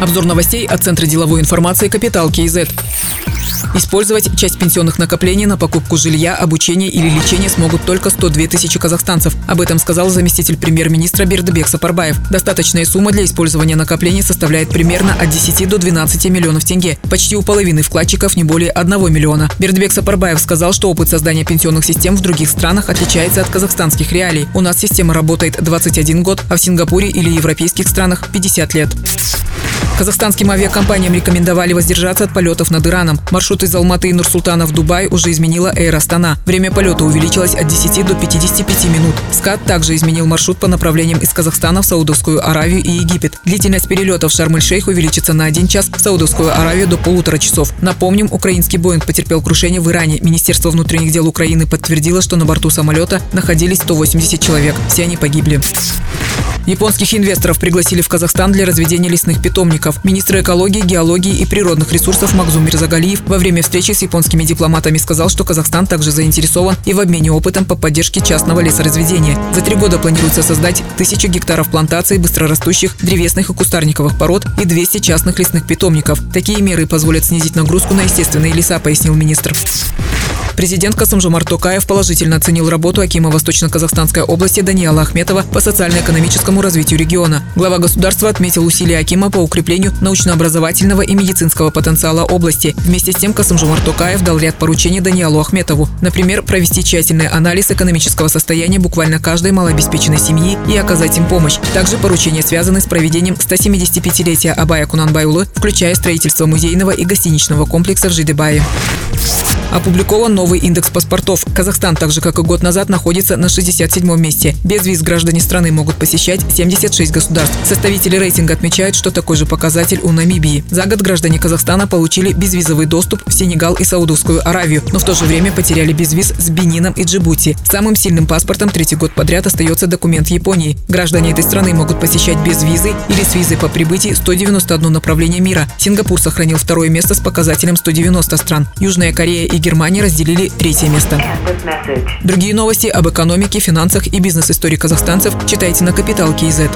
Обзор новостей от Центра деловой информации «Капитал КИЗ». Использовать часть пенсионных накоплений на покупку жилья, обучение или лечение смогут только 102 тысячи казахстанцев. Об этом сказал заместитель премьер-министра Бердыбек Сапарбаев. Достаточная сумма для использования накоплений составляет примерно от 10 до 12 миллионов тенге. Почти у половины вкладчиков не более 1 миллиона. Бердыбек Сапарбаев сказал, что опыт создания пенсионных систем в других странах отличается от казахстанских реалий. У нас система работает 21 год, а в Сингапуре или европейских странах 50 лет. Казахстанским авиакомпаниям рекомендовали воздержаться от полетов над Ираном. Маршрут из Алматы и Нурсултана в Дубай уже изменила Air Астана. Время полета увеличилось от 10 до 55 минут. СКАТ также изменил маршрут по направлениям из Казахстана в Саудовскую Аравию и Египет. Длительность перелета в Шарм-эль-Шейх увеличится на один час, в Саудовскую Аравию до полутора часов. Напомним, украинский Боинг потерпел крушение в Иране. Министерство внутренних дел Украины подтвердило, что на борту самолета находились 180 человек. Все они погибли. Японских инвесторов пригласили в Казахстан для разведения лесных питомников. Министр экологии, геологии и природных ресурсов Макзум Мирзагалиев во время встречи с японскими дипломатами сказал, что Казахстан также заинтересован и в обмене опытом по поддержке частного лесоразведения. За три года планируется создать тысячи гектаров плантаций быстрорастущих древесных и кустарниковых пород и 200 частных лесных питомников. Такие меры позволят снизить нагрузку на естественные леса, пояснил министр. Президент Касымжомар Токаев положительно оценил работу Акима Восточно-Казахстанской области Даниила Ахметова по социально-экономическому развитию региона. Глава государства отметил усилия Акима по укреплению научно-образовательного и медицинского потенциала области. Вместе с тем Касымжомар Токаев дал ряд поручений Даниалу Ахметову. Например, провести тщательный анализ экономического состояния буквально каждой малообеспеченной семьи и оказать им помощь. Также поручения связаны с проведением 175-летия Абая Кунанбайулы, включая строительство музейного и гостиничного комплекса в Жидебае. Опубликован новый индекс паспортов. Казахстан, так же как и год назад, находится на 67-м месте. Без виз граждане страны могут посещать 76 государств. Составители рейтинга отмечают, что такой же показатель у Намибии. За год граждане Казахстана получили безвизовый доступ в Сенегал и Саудовскую Аравию, но в то же время потеряли безвиз с Бенином и Джибути. Самым сильным паспортом третий год подряд остается документ Японии. Граждане этой страны могут посещать без визы или с визой по прибытии 191 направление мира. Сингапур сохранил второе место с показателем 190 стран. Южная Корея и Германия разделили третье место. Другие новости об экономике, финансах и бизнес-истории казахстанцев читайте на Капитал Киезет.